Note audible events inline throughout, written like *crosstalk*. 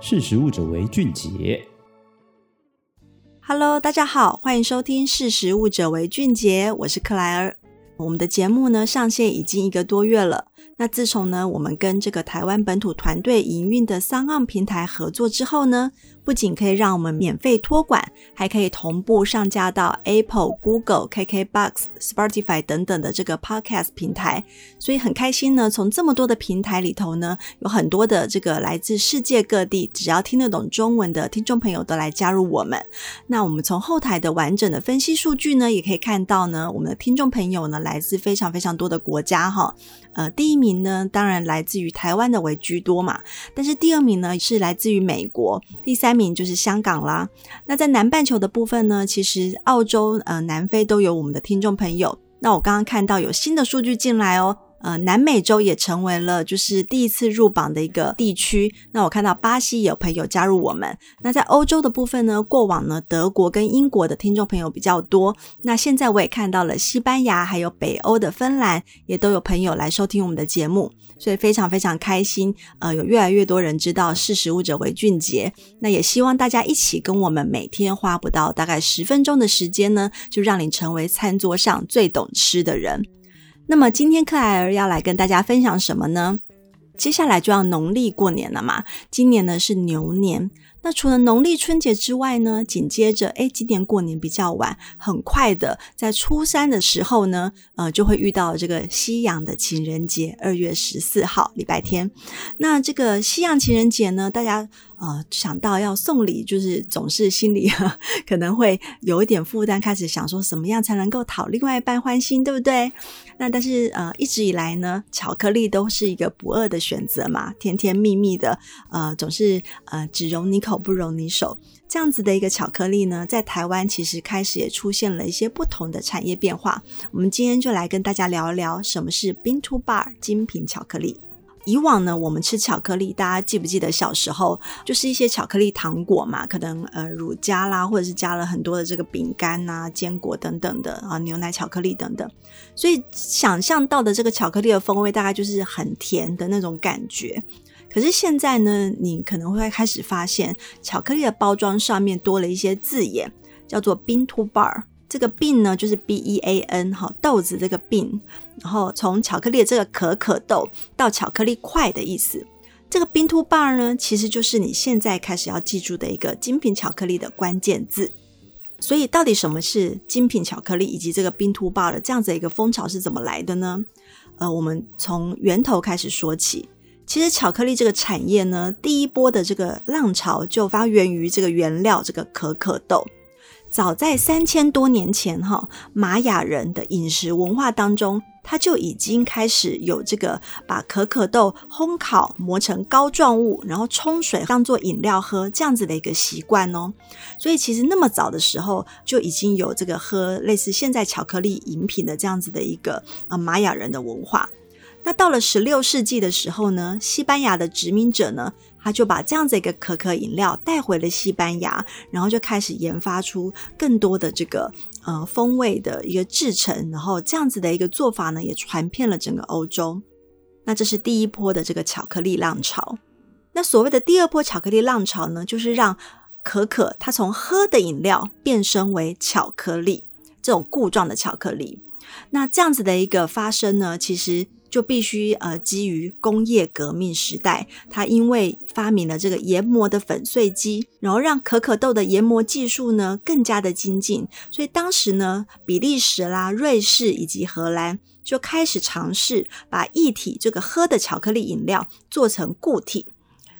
识时务者为俊杰。Hello，大家好，欢迎收听《识时务者为俊杰》，我是克莱尔。我们的节目呢，上线已经一个多月了。那自从呢，我们跟这个台湾本土团队营运的桑盎平台合作之后呢，不仅可以让我们免费托管，还可以同步上架到 Apple、Google、KKBox、Spotify 等等的这个 Podcast 平台。所以很开心呢，从这么多的平台里头呢，有很多的这个来自世界各地，只要听得懂中文的听众朋友都来加入我们。那我们从后台的完整的分析数据呢，也可以看到呢，我们的听众朋友呢，来自非常非常多的国家哈。呃，第一名呢，当然来自于台湾的为居多嘛，但是第二名呢是来自于美国，第三名就是香港啦。那在南半球的部分呢，其实澳洲、呃南非都有我们的听众朋友。那我刚刚看到有新的数据进来哦。呃，南美洲也成为了就是第一次入榜的一个地区。那我看到巴西有朋友加入我们。那在欧洲的部分呢，过往呢德国跟英国的听众朋友比较多。那现在我也看到了西班牙还有北欧的芬兰也都有朋友来收听我们的节目，所以非常非常开心。呃，有越来越多人知道识食物者为俊杰。那也希望大家一起跟我们每天花不到大概十分钟的时间呢，就让你成为餐桌上最懂吃的人。那么今天克莱尔要来跟大家分享什么呢？接下来就要农历过年了嘛，今年呢是牛年。那除了农历春节之外呢，紧接着，诶，今年过年比较晚，很快的，在初三的时候呢，呃，就会遇到这个西洋的情人节，二月十四号，礼拜天。那这个西洋情人节呢，大家呃想到要送礼，就是总是心里 *laughs* 可能会有一点负担，开始想说什么样才能够讨另外一半欢心，对不对？那但是呃，一直以来呢，巧克力都是一个不二的选择嘛，甜甜蜜蜜的，呃，总是呃只容你口。不容你手，这样子的一个巧克力呢，在台湾其实开始也出现了一些不同的产业变化。我们今天就来跟大家聊一聊什么是 Bean to Bar 精品巧克力。以往呢，我们吃巧克力，大家记不记得小时候就是一些巧克力糖果嘛？可能呃乳加啦，或者是加了很多的这个饼干啊、坚果等等的啊，牛奶巧克力等等。所以想象到的这个巧克力的风味，大概就是很甜的那种感觉。可是现在呢，你可能会开始发现，巧克力的包装上面多了一些字眼，叫做 “bean to bar”。这个 “bean” 呢，就是 B E A N 哈豆子这个 “bean”，然后从巧克力这个可可豆到巧克力块的意思。这个 “bean to bar” 呢，其实就是你现在开始要记住的一个精品巧克力的关键字。所以，到底什么是精品巧克力，以及这个 “bean to bar” 的这样子的一个风潮是怎么来的呢？呃，我们从源头开始说起。其实巧克力这个产业呢，第一波的这个浪潮就发源于这个原料这个可可豆。早在三千多年前，哈，玛雅人的饮食文化当中，他就已经开始有这个把可可豆烘烤磨成膏状物，然后冲水当做饮料喝这样子的一个习惯哦。所以其实那么早的时候就已经有这个喝类似现在巧克力饮品的这样子的一个呃玛雅人的文化。那到了十六世纪的时候呢，西班牙的殖民者呢，他就把这样子一个可可饮料带回了西班牙，然后就开始研发出更多的这个呃风味的一个制成，然后这样子的一个做法呢，也传遍了整个欧洲。那这是第一波的这个巧克力浪潮。那所谓的第二波巧克力浪潮呢，就是让可可它从喝的饮料变身为巧克力这种固状的巧克力。那这样子的一个发生呢，其实。就必须呃，基于工业革命时代，它因为发明了这个研磨的粉碎机，然后让可可豆的研磨技术呢更加的精进，所以当时呢，比利时啦、瑞士以及荷兰就开始尝试把液体这个喝的巧克力饮料做成固体，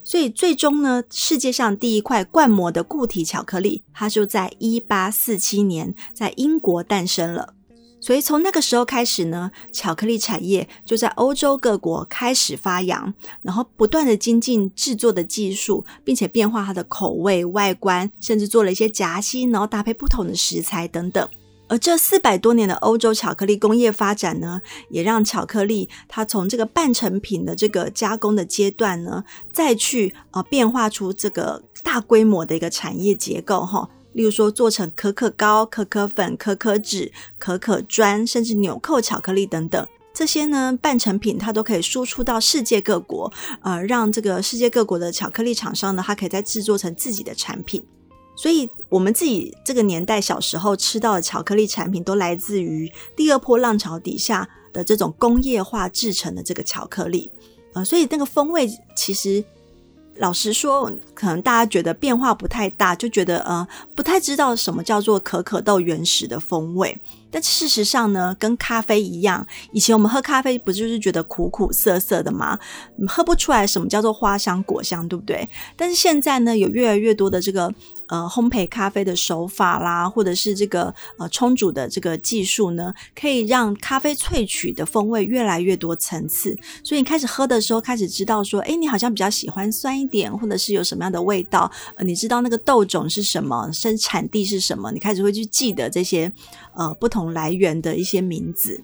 所以最终呢，世界上第一块灌模的固体巧克力，它就在一八四七年在英国诞生了。所以从那个时候开始呢，巧克力产业就在欧洲各国开始发扬，然后不断的精进制作的技术，并且变化它的口味、外观，甚至做了一些夹心，然后搭配不同的食材等等。而这四百多年的欧洲巧克力工业发展呢，也让巧克力它从这个半成品的这个加工的阶段呢，再去呃变化出这个大规模的一个产业结构哈。例如说，做成可可膏、可可粉、可可脂、可可砖，甚至纽扣巧克力等等，这些呢半成品它都可以输出到世界各国，呃，让这个世界各国的巧克力厂商呢，它可以再制作成自己的产品。所以，我们自己这个年代小时候吃到的巧克力产品，都来自于第二波浪潮底下的这种工业化制成的这个巧克力，呃，所以那个风味其实。老实说，可能大家觉得变化不太大，就觉得呃不太知道什么叫做可可豆原始的风味。但事实上呢，跟咖啡一样，以前我们喝咖啡不就是觉得苦苦涩涩的吗？喝不出来什么叫做花香果香，对不对？但是现在呢，有越来越多的这个呃烘焙咖啡的手法啦，或者是这个呃冲煮的这个技术呢，可以让咖啡萃取的风味越来越多层次。所以你开始喝的时候，开始知道说，哎，你好像比较喜欢酸一点，或者是有什么样的味道？呃，你知道那个豆种是什么，生产地是什么？你开始会去记得这些呃不同。来源的一些名字，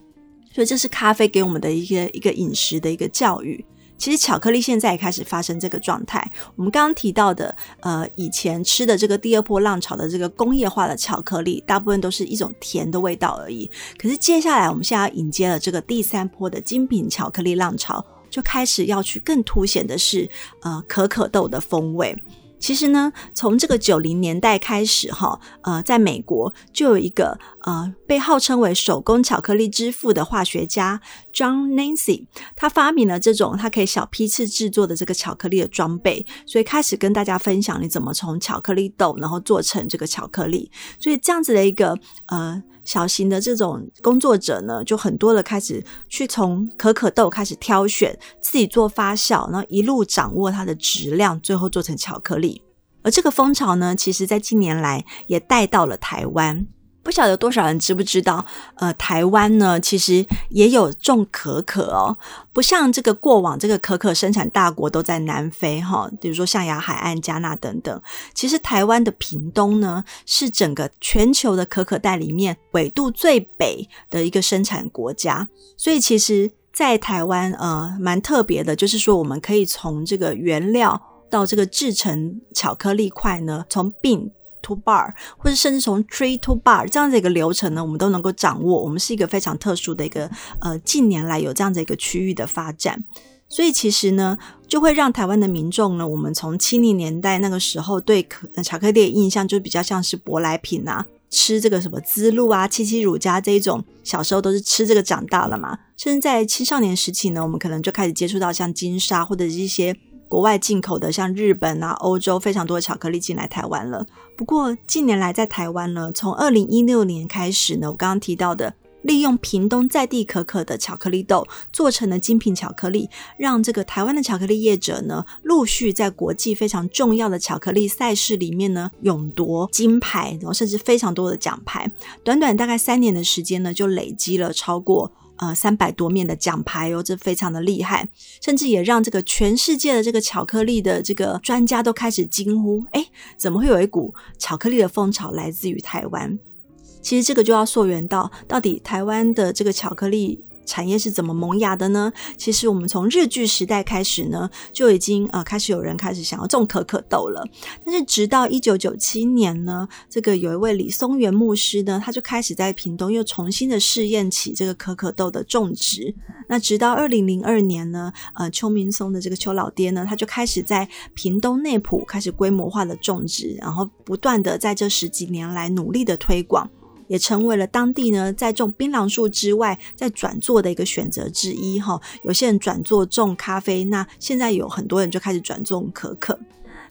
所以这是咖啡给我们的一个一个饮食的一个教育。其实巧克力现在也开始发生这个状态。我们刚刚提到的，呃，以前吃的这个第二波浪潮的这个工业化的巧克力，大部分都是一种甜的味道而已。可是接下来我们现在要迎接了这个第三波的精品巧克力浪潮，就开始要去更凸显的是，呃，可可豆的风味。其实呢，从这个九零年代开始，哈，呃，在美国就有一个呃被号称为手工巧克力之父的化学家 John Nancy，他发明了这种他可以小批次制作的这个巧克力的装备，所以开始跟大家分享你怎么从巧克力豆然后做成这个巧克力。所以这样子的一个呃小型的这种工作者呢，就很多的开始去从可可豆开始挑选，自己做发酵，然后一路掌握它的质量，最后做成巧克力。而这个风潮呢，其实在近年来也带到了台湾。不晓得多少人知不知道，呃，台湾呢，其实也有种可可哦。不像这个过往这个可可生产大国都在南非哈，比如说象牙海岸、加纳等等。其实台湾的屏东呢，是整个全球的可可带里面纬度最北的一个生产国家。所以其实，在台湾呃，蛮特别的，就是说我们可以从这个原料。到这个制成巧克力块呢，从病 to bar，或者甚至从 tree to bar 这样的一个流程呢，我们都能够掌握。我们是一个非常特殊的一个呃，近年来有这样的一个区域的发展，所以其实呢，就会让台湾的民众呢，我们从七零年代那个时候对可巧克力的印象就比较像是舶来品啊，吃这个什么滋露啊、七七乳加这一种，小时候都是吃这个长大了嘛。甚至在青少年时期呢，我们可能就开始接触到像金沙或者是一些。国外进口的，像日本啊、欧洲非常多的巧克力进来台湾了。不过近年来在台湾呢，从二零一六年开始呢，我刚刚提到的利用屏东在地可可的巧克力豆做成了精品巧克力，让这个台湾的巧克力业者呢，陆续在国际非常重要的巧克力赛事里面呢，勇夺金牌，然后甚至非常多的奖牌。短短大概三年的时间呢，就累积了超过。呃，三百多面的奖牌哦，这非常的厉害，甚至也让这个全世界的这个巧克力的这个专家都开始惊呼：哎，怎么会有一股巧克力的风潮来自于台湾？其实这个就要溯源到，到底台湾的这个巧克力。产业是怎么萌芽的呢？其实我们从日据时代开始呢，就已经呃开始有人开始想要种可可豆了。但是直到一九九七年呢，这个有一位李松元牧师呢，他就开始在屏东又重新的试验起这个可可豆的种植。那直到二零零二年呢，呃，邱明松的这个邱老爹呢，他就开始在屏东内埔开始规模化的种植，然后不断的在这十几年来努力的推广。也成为了当地呢，在种槟榔树之外，在转做的一个选择之一哈。有些人转做种咖啡，那现在有很多人就开始转种可可。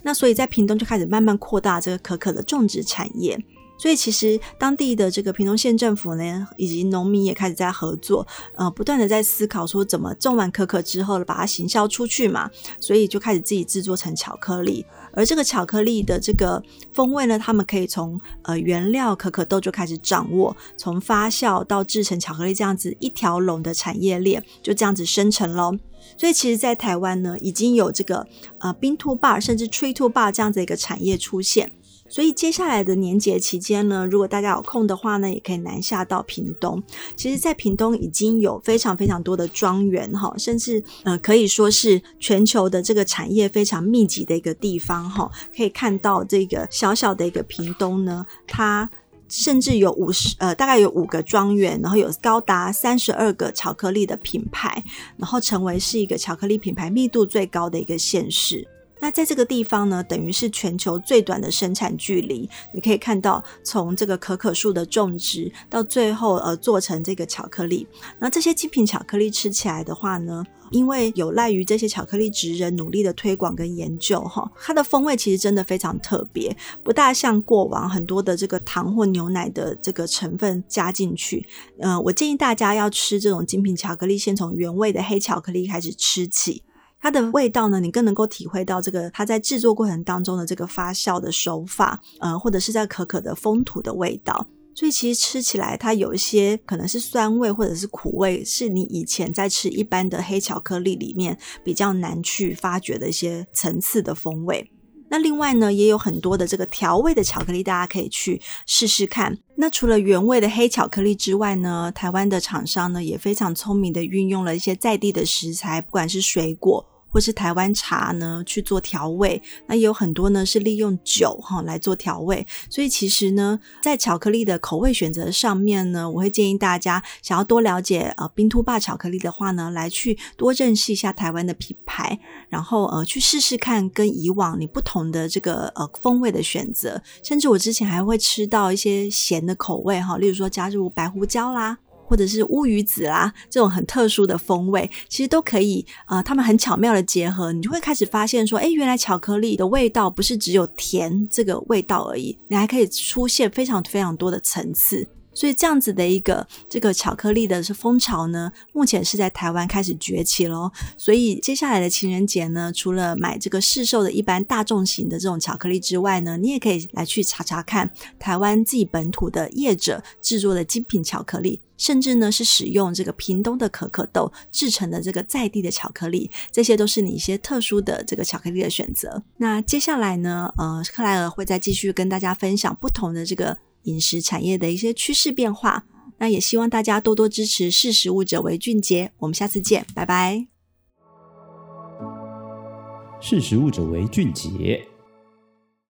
那所以在屏东就开始慢慢扩大这个可可的种植产业。所以其实当地的这个屏东县政府呢，以及农民也开始在合作，呃，不断的在思考说怎么种完可可之后把它行销出去嘛。所以就开始自己制作成巧克力。而这个巧克力的这个风味呢，他们可以从呃原料可可豆就开始掌握，从发酵到制成巧克力这样子一条龙的产业链就这样子生成喽。所以其实，在台湾呢，已经有这个呃 bean to bar 甚至 tree to bar 这样子一个产业出现。所以接下来的年节期间呢，如果大家有空的话呢，也可以南下到屏东。其实，在屏东已经有非常非常多的庄园哈，甚至呃可以说是全球的这个产业非常密集的一个地方哈。可以看到这个小小的一个屏东呢，它甚至有五十呃，大概有五个庄园，然后有高达三十二个巧克力的品牌，然后成为是一个巧克力品牌密度最高的一个县市。那在这个地方呢，等于是全球最短的生产距离。你可以看到，从这个可可树的种植到最后呃做成这个巧克力。那这些精品巧克力吃起来的话呢，因为有赖于这些巧克力职人努力的推广跟研究，哈，它的风味其实真的非常特别，不大像过往很多的这个糖或牛奶的这个成分加进去。呃，我建议大家要吃这种精品巧克力，先从原味的黑巧克力开始吃起。它的味道呢，你更能够体会到这个它在制作过程当中的这个发酵的手法，呃，或者是在可可的风土的味道。所以其实吃起来，它有一些可能是酸味或者是苦味，是你以前在吃一般的黑巧克力里面比较难去发掘的一些层次的风味。那另外呢，也有很多的这个调味的巧克力，大家可以去试试看。那除了原味的黑巧克力之外呢，台湾的厂商呢也非常聪明的运用了一些在地的食材，不管是水果。或是台湾茶呢去做调味，那也有很多呢是利用酒哈来做调味，所以其实呢，在巧克力的口味选择上面呢，我会建议大家想要多了解呃冰兔爸巧克力的话呢，来去多认识一下台湾的品牌，然后呃去试试看跟以往你不同的这个呃风味的选择，甚至我之前还会吃到一些咸的口味哈，例如说加入白胡椒啦。或者是乌鱼子啦，这种很特殊的风味，其实都可以，呃，他们很巧妙的结合，你就会开始发现说，哎，原来巧克力的味道不是只有甜这个味道而已，你还可以出现非常非常多的层次。所以这样子的一个这个巧克力的是风潮呢，目前是在台湾开始崛起咯。所以接下来的情人节呢，除了买这个市售的一般大众型的这种巧克力之外呢，你也可以来去查查看台湾自己本土的业者制作的精品巧克力，甚至呢是使用这个屏东的可可豆制成的这个在地的巧克力，这些都是你一些特殊的这个巧克力的选择。那接下来呢，呃，克莱尔会再继续跟大家分享不同的这个。饮食产业的一些趋势变化，那也希望大家多多支持“识时务者为俊杰”。我们下次见，拜拜。识时务者为俊杰。